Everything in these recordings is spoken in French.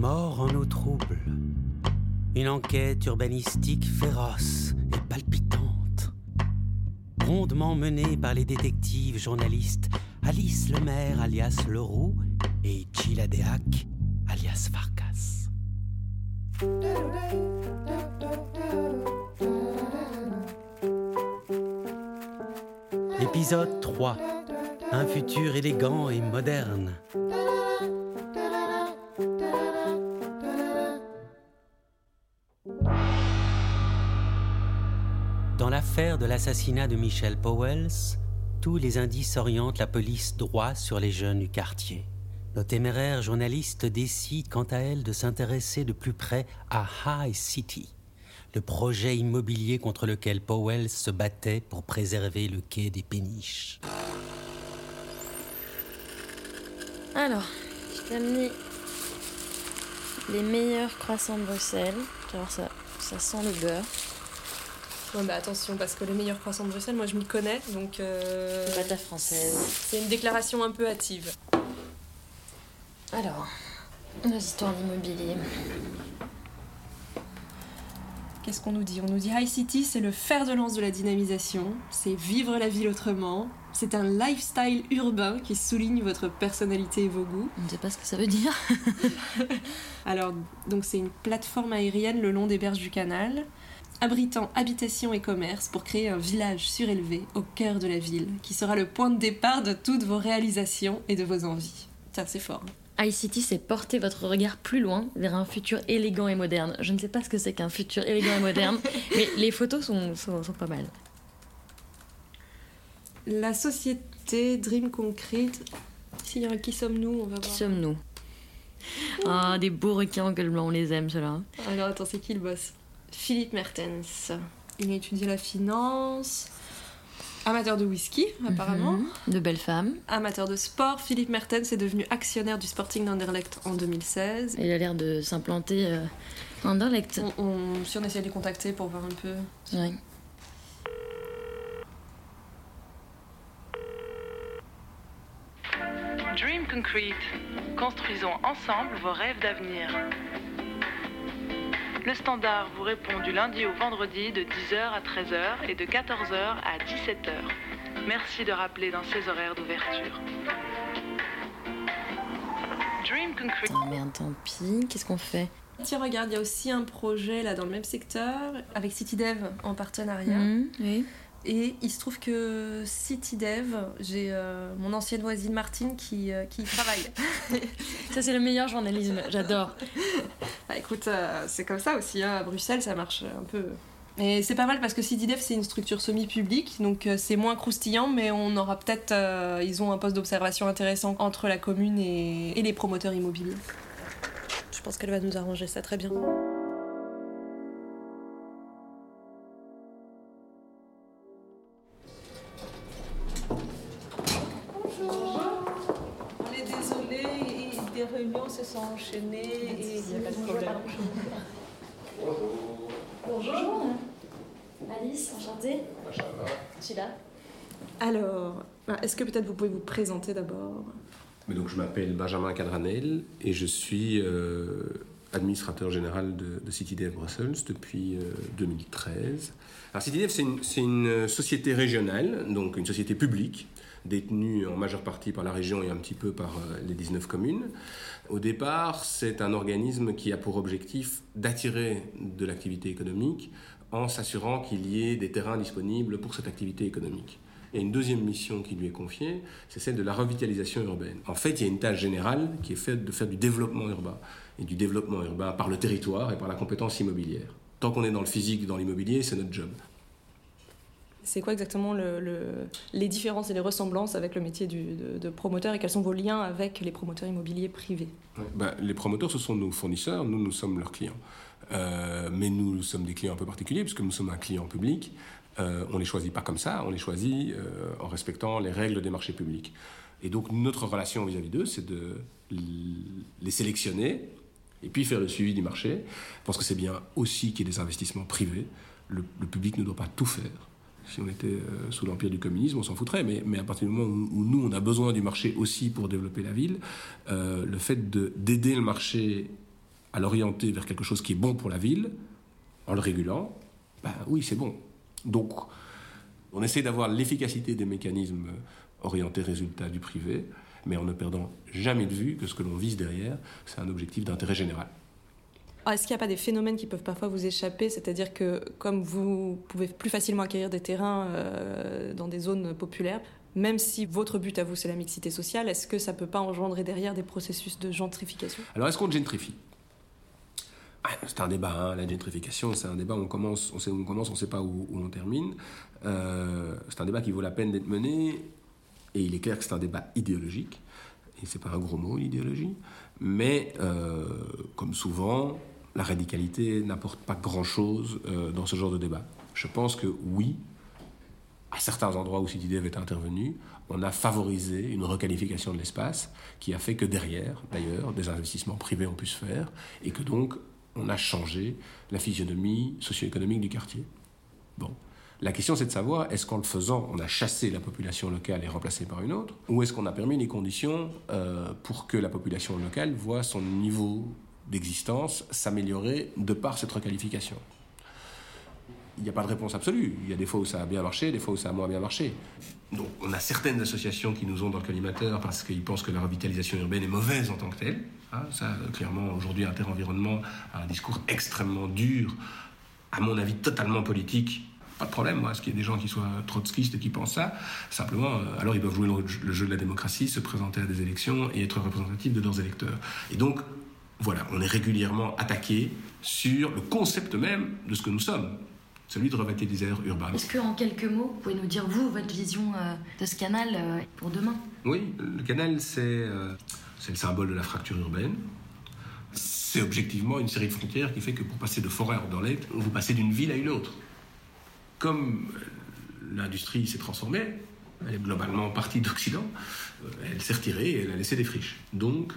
Mort en eau trouble. Une enquête urbanistique féroce et palpitante. Rondement menée par les détectives journalistes Alice Lemaire alias Leroux et Gilles Adéac alias Farkas. Épisode 3. Un futur élégant et moderne. L'assassinat de Michel Powells, tous les indices orientent la police droit sur les jeunes du quartier. Nos téméraires journalistes décident quant à elle de s'intéresser de plus près à High City, le projet immobilier contre lequel Powell se battait pour préserver le quai des péniches. Alors, je t'ai amené les meilleurs croissants de Bruxelles. Tu ça, ça sent le beurre. Ouais, bah attention, parce que les meilleurs croissants de Bruxelles, moi je m'y connais, donc. Euh... C'est pas ta française. C'est une déclaration un peu hâtive. Alors, nos histoires d'immobilier. Qu'est-ce qu'on nous dit? On nous dit High City, c'est le fer de lance de la dynamisation, c'est vivre la ville autrement, c'est un lifestyle urbain qui souligne votre personnalité et vos goûts. On ne sait pas ce que ça veut dire. Alors, donc c'est une plateforme aérienne le long des berges du canal, abritant habitation et commerce pour créer un village surélevé au cœur de la ville, qui sera le point de départ de toutes vos réalisations et de vos envies. Tiens, c'est fort. iCity, c'est porter votre regard plus loin vers un futur élégant et moderne. Je ne sais pas ce que c'est qu'un futur élégant et moderne, mais les photos sont, sont, sont, pas mal. La société Dream Concrete. Si, qui sommes-nous On va voir. Qui sommes-nous? Ah, des beaux requins en gueule blanc, on les aime, ceux-là. Alors, attends, c'est qui le boss? Philippe Mertens. Il a étudié la finance. Amateur de whisky, apparemment. Mm -hmm. De belles femmes. Amateur de sport, Philippe Mertens est devenu actionnaire du Sporting d'Anderlecht en 2016. Il a l'air de s'implanter euh, à Anderlecht. On, on, si on essaie de les contacter pour voir un peu. Oui. Dream Concrete. Construisons ensemble vos rêves d'avenir. Le standard vous répond du lundi au vendredi de 10h à 13h et de 14h à 17h. Merci de rappeler dans ces horaires d'ouverture. Dream Concrete. Oh merde, tant pis. Qu'est-ce qu'on fait? Tiens, regarde, il y a aussi un projet là dans le même secteur avec CityDev en partenariat. Mmh, oui. Et il se trouve que CityDev, j'ai euh, mon ancienne voisine Martine qui, euh, qui y travaille. ça, c'est le meilleur journalisme, j'adore. Bah, écoute, euh, c'est comme ça aussi, hein. à Bruxelles, ça marche un peu. Et c'est pas mal parce que CityDev, c'est une structure semi-publique, donc c'est moins croustillant, mais on aura peut-être. ils ont un poste d'observation intéressant entre la commune et, et les promoteurs immobiliers. Je pense qu'elle va nous arranger ça très bien. Les réunions se sont enchaînées et il n'y a pas de problème. Bonjour. Bonjour. Alice, enchantée. Je suis là. Alors, est-ce que peut-être vous pouvez vous présenter d'abord? Mais donc, je m'appelle Benjamin Cadranel et je suis euh, administrateur général de, de CityDev Brussels depuis euh, 2013. Alors, CityDev, c'est une, une société régionale, donc une société publique détenu en majeure partie par la région et un petit peu par les 19 communes. Au départ, c'est un organisme qui a pour objectif d'attirer de l'activité économique en s'assurant qu'il y ait des terrains disponibles pour cette activité économique. Et une deuxième mission qui lui est confiée, c'est celle de la revitalisation urbaine. En fait, il y a une tâche générale qui est faite de faire du développement urbain, et du développement urbain par le territoire et par la compétence immobilière. Tant qu'on est dans le physique, dans l'immobilier, c'est notre job. C'est quoi exactement le, le, les différences et les ressemblances avec le métier de, promoteur et quels sont vos liens avec les promoteurs immobiliers privés? Bah, Les promoteurs, ce sont nos fournisseurs, nous, nous sommes leurs clients. Euh, mais nous, sommes des clients un peu particuliers puisque nous sommes un client public. Euh, on ne les choisit pas comme ça, on les choisit euh, en respectant les règles des marchés publics. Et donc notre relation vis-à-vis d'eux, c'est de les sélectionner et puis faire le suivi du marché. Je pense que c'est bien aussi qu'il y ait des investissements privés. Le public ne doit pas tout faire si on était euh, sous l'empire du communisme, on s'en foutrait, mais, à partir du moment où, où, nous, on a besoin du marché aussi pour développer la ville, euh, le fait d'aider le marché à l'orienter vers quelque chose qui est bon pour la ville, en le régulant, ben oui, c'est bon. Donc, on essaie d'avoir l'efficacité des mécanismes orientés résultats du privé, mais en ne perdant jamais de vue que ce que l'on vise derrière, c'est un objectif d'intérêt général. Ah, est-ce qu'il n'y a pas des phénomènes qui peuvent parfois vous échapper? C'est-à-dire que comme vous pouvez plus facilement acquérir des terrains euh, dans des zones populaires, même si votre but à vous c'est la mixité sociale, est-ce que ça peut pas engendrer derrière des processus de gentrification? Alors est-ce qu'on gentrifie? Ah, c'est un débat, hein. la gentrification, c'est un débat où on commence, on sait où on commence, on ne sait pas où, on termine. Euh, c'est un débat qui vaut la peine d'être mené, et il est clair que c'est un débat idéologique, et c'est pas un gros mot, l'idéologie, mais euh, comme souvent, la radicalité n'apporte pas grand-chose euh, dans ce genre de débat. Je pense que oui, à certains endroits où CityDev est intervenu, on a favorisé une requalification de l'espace qui a fait que derrière, d'ailleurs, des investissements privés ont pu se faire et que donc on a changé la physionomie socio-économique du quartier. Bon. La question, c'est de savoir, est-ce qu'en le faisant, on a chassé la population locale et remplacé par une autre, ou est-ce qu'on a permis les conditions euh, pour que la population locale voit son niveau d'existence s'améliorer de par cette requalification il n'y a pas de réponse absolue. Il y a des fois où ça a bien marché, des fois où ça a moins bien marché. Donc on a certaines associations qui nous ont dans le collimateur parce qu'ils pensent que la revitalisation urbaine est mauvaise en tant que telle. Hein, ça, clairement, aujourd'hui, Inter-Environnement a un discours extrêmement dur, à mon avis totalement politique. Pas de problème, moi, ce qu'il y ait des gens qui soient trotskistes et qui pensent ça? Simplement, euh, alors ils doivent jouer le jeu de la démocratie, se présenter à des élections et être représentatifs de leurs électeurs. Et donc, voilà, on est régulièrement attaqué sur le concept même de ce que nous sommes celui de revitaliser urbain. Est-ce qu'en quelques mots, vous pouvez nous dire, vous, votre vision euh, de ce canal euh, pour demain? Oui, le canal, c'est euh, c'est le symbole de la fracture urbaine. C'est objectivement une série de frontières qui fait que pour passer de forêt à Dorlet, vous passez d'une ville à une autre. Comme l'industrie s'est transformée, elle est globalement partie d'Occident, elle s'est retirée et elle a laissé des friches. Donc,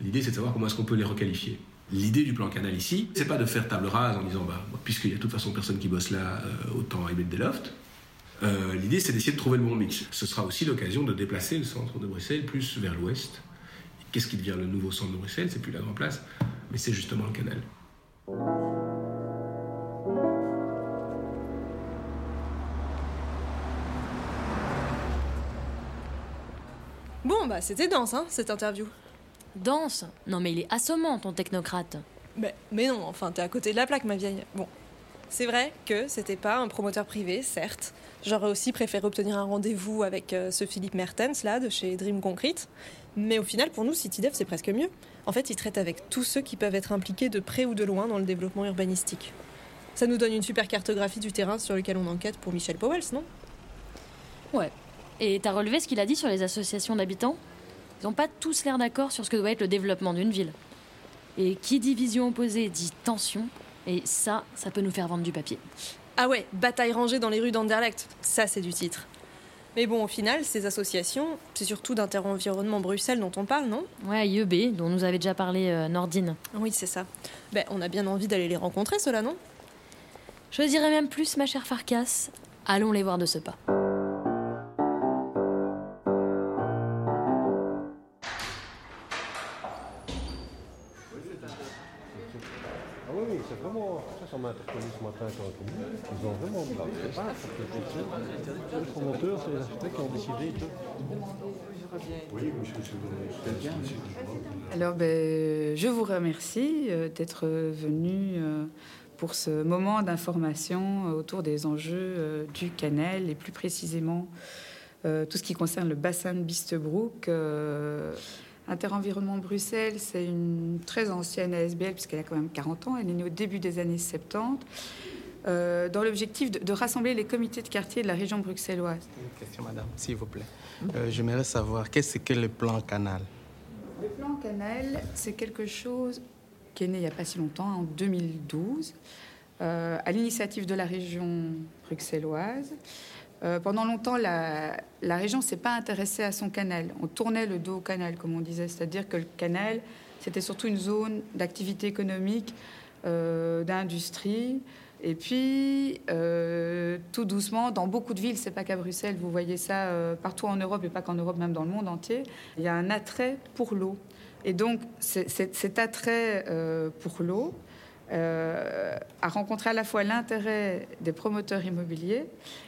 l'idée, c'est de savoir comment est-ce qu'on peut les requalifier. L'idée du plan canal ici, c'est pas de faire table rase en disant, bah, puisqu'il y a de toute façon personne qui bosse là, euh, autant y mettre des lofts. Euh, l'idée, c'est d'essayer de trouver le bon mix. Ce sera aussi l'occasion de déplacer le centre de Bruxelles plus vers l'ouest. Qu'est-ce qui devient le nouveau centre de Bruxelles? C'est plus la grande place, mais c'est justement le canal. Bon, bah c'était dense, hein, cette interview. Danse Non mais il est assommant ton technocrate. Mais, mais non, enfin t'es à côté de la plaque ma vieille. Bon. C'est vrai que c'était pas un promoteur privé, certes. J'aurais aussi préféré obtenir un rendez-vous avec euh, ce Philippe Mertens là de chez Dream Concrete. Mais au final pour nous CityDev c'est presque mieux. En fait il traite avec tous ceux qui peuvent être impliqués de près ou de loin dans le développement urbanistique. Ça nous donne une super cartographie du terrain sur lequel on enquête pour Michel Powells, non? Ouais. Et t'as relevé ce qu'il a dit sur les associations d'habitants? Ils n'ont pas tous l'air d'accord sur ce que doit être le développement d'une ville. Et qui dit vision opposée dit tension, et ça, ça peut nous faire vendre du papier. Ah ouais, bataille rangée dans les rues d'Anderlecht, ça c'est du titre. Mais bon, au final, ces associations, c'est surtout d'Inter-Environnement Bruxelles dont on parle, non? Ouais, IEB, dont nous avait déjà parlé euh, Nordine. Oui, c'est ça. Ben, on a bien envie d'aller les rencontrer, ceux-là, non? Je dirais même plus, ma chère Farkas, allons les voir de ce pas. Matin quand Ils ont vraiment pas Les promoteurs, c'est les architectes qui ont décidé de. Oui, Alors, ben, je vous remercie euh, d'être venu euh, pour ce moment d'information euh, autour des enjeux du canal et plus précisément tout ce qui concerne le bassin de Bistebrook. Interenvironnement Bruxelles, c'est une très ancienne ASBL, puisqu'elle a quand même 40 ans. Elle est née au début des années 70, euh, dans l'objectif de, rassembler les comités de quartier de la région bruxelloise. Une question, madame, s'il vous plaît. Euh, J'aimerais savoir, qu'est-ce que le plan canal? Le plan canal, c'est quelque chose qui est né il n'y a pas si longtemps, en 2012, euh, à l'initiative de la région bruxelloise. Euh, pendant longtemps, la, région ne s'est pas intéressée à son canal. On tournait le dos au canal, comme on disait. C'est-à-dire que le canal, c'était surtout une zone d'activité économique, euh, d'industrie, Et puis, euh, tout doucement, dans beaucoup de villes, c'est pas qu'à Bruxelles, vous voyez ça partout en Europe et pas qu'en Europe, même dans le monde entier, il y a un attrait pour l'eau. Et donc, cet attrait pour l'eau a rencontré à la fois l'intérêt des promoteurs immobiliers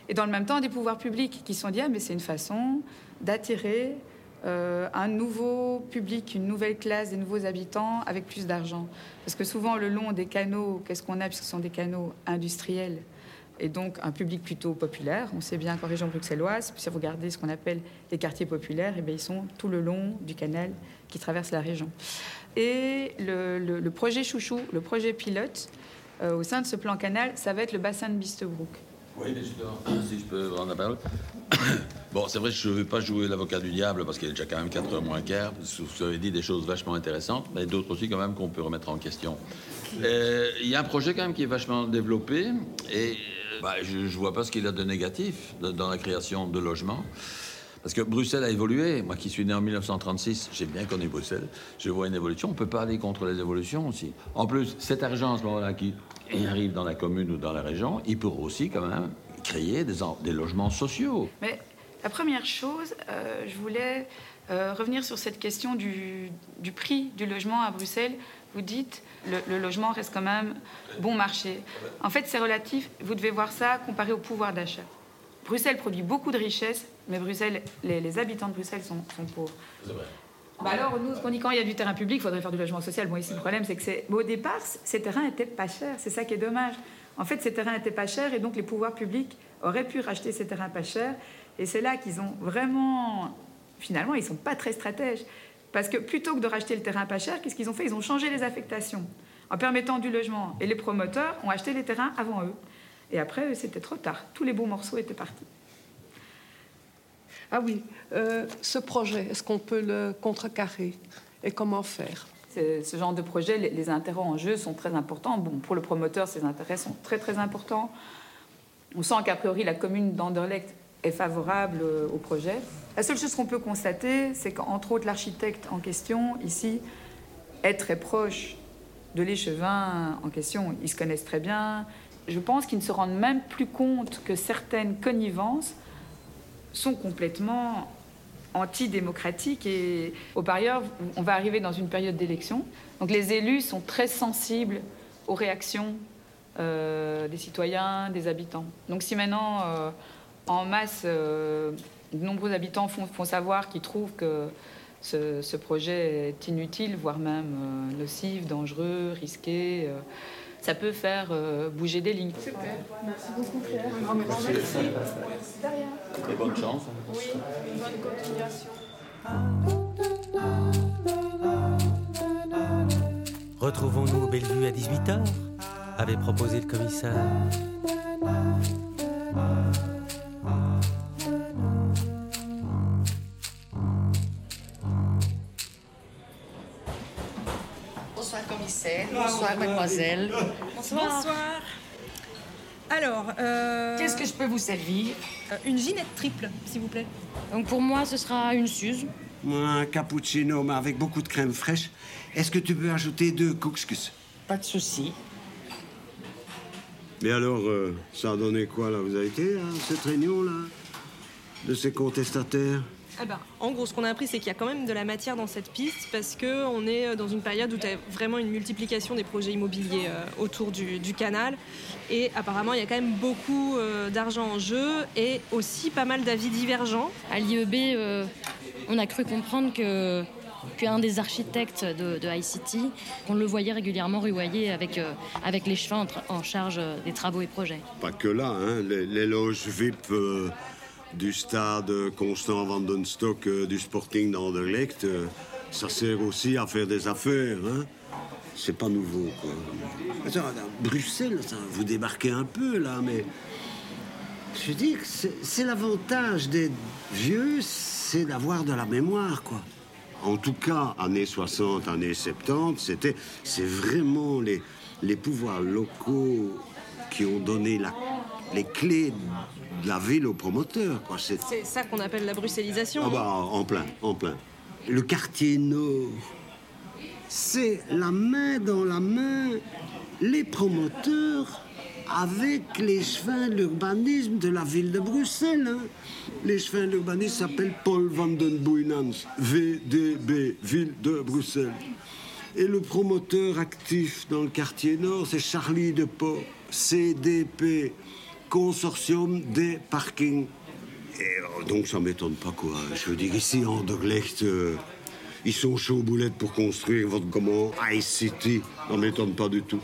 et dans le même temps des pouvoirs publics qui sont dit ah, mais c'est une façon d'attirer euh, un nouveau public, une nouvelle classe, des nouveaux habitants avec plus d'argent. Parce que souvent, le long des canaux, qu'est-ce qu'on a Puisque ce sont des canaux industriels et donc un public plutôt populaire. On sait bien qu'en région bruxelloise, si vous regardez ce qu'on appelle les quartiers populaires, et eh bien, ils sont tout le long du canal qui traverse la région. Et le, projet Chouchou, le projet pilote, euh, au sein de ce plan canal, ça va être le bassin de Bistebrook. Oui, si je peux prendre la parole. bon, c'est vrai que je ne veux pas jouer l'avocat du diable parce qu'il est déjà quand même 4 h moins quart. Vous avez dit des choses vachement intéressantes, mais d'autres aussi quand même qu'on peut remettre en question. Euh, il y a un projet quand même qui est vachement développé et bah, je ne vois pas ce qu'il a de négatif dans la création de logements. Parce que Bruxelles a évolué. Moi qui suis né en 1936, j'ai bien connu Bruxelles. Je vois une évolution. On peut pas aller contre les évolutions aussi. En plus, cet argent à ce moment-là qui arrive dans la commune ou dans la région, il pourrait aussi quand même créer des, logements sociaux. Mais la première chose, euh, je voulais euh, revenir sur cette question du, du, prix du logement à Bruxelles. Vous dites le, le logement reste quand même bon marché. En fait, c'est relatif. Vous devez voir ça comparé au pouvoir d'achat. Bruxelles produit beaucoup de richesses, mais Bruxelles, les, habitants de Bruxelles sont, pauvres. Bah alors, nous, on dit quand il y a du terrain public, il faudrait faire du logement social. Bon, ici, le problème, c'est que c'est. au départ, ces terrains n'étaient pas chers. C'est ça qui est dommage. En fait, ces terrains n'étaient pas chers et donc les pouvoirs publics auraient pu racheter ces terrains pas chers. Et c'est là qu'ils ont vraiment. Finalement, ils ne sont pas très stratèges. Parce que plutôt que de racheter le terrain pas cher, qu'est-ce qu'ils ont fait? Ils ont changé les affectations en permettant du logement. Et les promoteurs ont acheté les terrains avant eux. Et après, c'était trop tard. Tous les beaux morceaux étaient partis. Ah oui, euh, ce projet, est-ce qu'on peut le contrecarrer Et comment faire? Ce genre de projet, les, intérêts en jeu sont très importants. Bon, pour le promoteur, ces intérêts sont très très importants. On sent qu'a priori la commune d'Anderlecht est favorable euh, au projet. La seule chose qu'on peut constater, c'est qu'entre autres l'architecte en question ici est très proche de l'échevin en question. Ils se connaissent très bien, je pense qu'ils ne se rendent même plus compte que certaines connivences sont complètement antidémocratiques et au parieur, on va arriver dans une période d'élection. Donc les élus sont très sensibles aux réactions euh, des citoyens, des habitants. Donc si maintenant, euh, en masse, euh, de nombreux habitants font, savoir qu'ils trouvent que ce, projet est inutile, voire même nocif, dangereux, risqué, ça peut faire euh, bouger des lignes. Super. Merci beaucoup, Claire. Un grand merci. merci. Et bonne chance. Oui, bonne continuation. Retrouvons-nous au Bellevue à 18h avait proposé le commissaire. Bonsoir, mademoiselle. Bonsoir. Bonsoir. Alors, euh, qu'est-ce que je peux vous servir? euh, Une ginette triple, s'il vous plaît. Donc pour moi, ce sera une suze. Un cappuccino, mais avec beaucoup de crème fraîche. Est-ce que tu peux ajouter deux couscous? Pas de souci. Mais alors, euh, ça a donné quoi, là Vous avez été à cette réunion, là De ces contestataires? Eh ben, en gros, ce qu'on a appris, c'est qu'il y a quand même de la matière dans cette piste parce qu'on est dans une période où tu as vraiment une multiplication des projets immobiliers euh, autour du, canal. Et apparemment, il y a quand même beaucoup euh, d'argent en jeu et aussi pas mal d'avis divergents. À l'IEB, euh, on a cru comprendre que qu'un des architectes de, de ICT, on le voyait régulièrement ruailler avec, avec les chevaux en, charge des travaux et projets. Pas que là, hein, les, les loges VIP du stade Constant Vandenstock euh, du Sporting d'Anderlecht, euh, ça sert aussi à faire des affaires. Hein c'est pas nouveau, quoi. Bruxelles, vous débarquez un peu, là, mais... Je dis que c'est l'avantage des vieux, c'est d'avoir de la mémoire, quoi. En tout cas, années 60, années 70, c'était, c'est vraiment les, les pouvoirs locaux qui ont donné les clés la ville aux promoteurs. C'est ça qu'on appelle la bruxellisation. Ah bah, en plein, en plein. Le quartier nord, c'est la main dans la main les promoteurs avec les chemins de l'urbanisme de la ville de Bruxelles. hein. Les chemins de l'urbanisme s'appellent Paul van den Boeynans, VDB, ville de Bruxelles. Et le promoteur actif dans le quartier nord, c'est Charlie Depot, CDP, Consortium des parkings. Et euh, donc ça m'étonne pas quoi. Je veux dire, ici, en Anderlecht, euh, ils sont chauds boulettes pour construire votre comment iCity. Ça m'étonne pas du tout.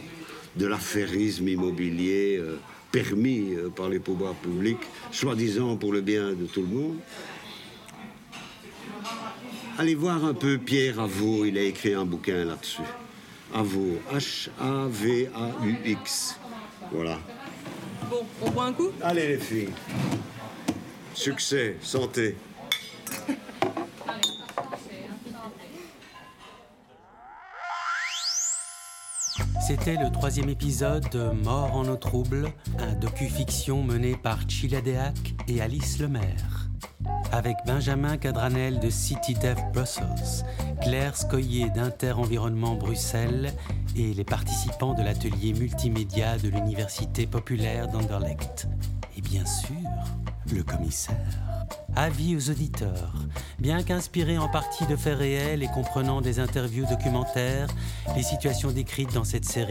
De l'affairisme immobilier euh, permis euh, par les pouvoirs publics, soi-disant pour le bien de tout le monde. Allez voir un peu Pierre Avaux, il a écrit un bouquin là-dessus. Avaux, H-A-V-A-U-X. Voilà. Bon, on boit un coup Allez les filles. Succès, santé. C'était le troisième épisode de Mort en eau trouble, un docu-fiction mené par Chila Deac et Alice Lemaire. Avec Benjamin Cadranel de City Dev Brussels, Claire Scoyer d'Inter Environnement Bruxelles et les participants de l'atelier multimédia de l'Université populaire d'Anderlecht. Et bien sûr, le commissaire. Avis aux auditeurs. Bien qu'inspiré en partie de faits réels et comprenant des interviews documentaires, les situations décrites dans cette série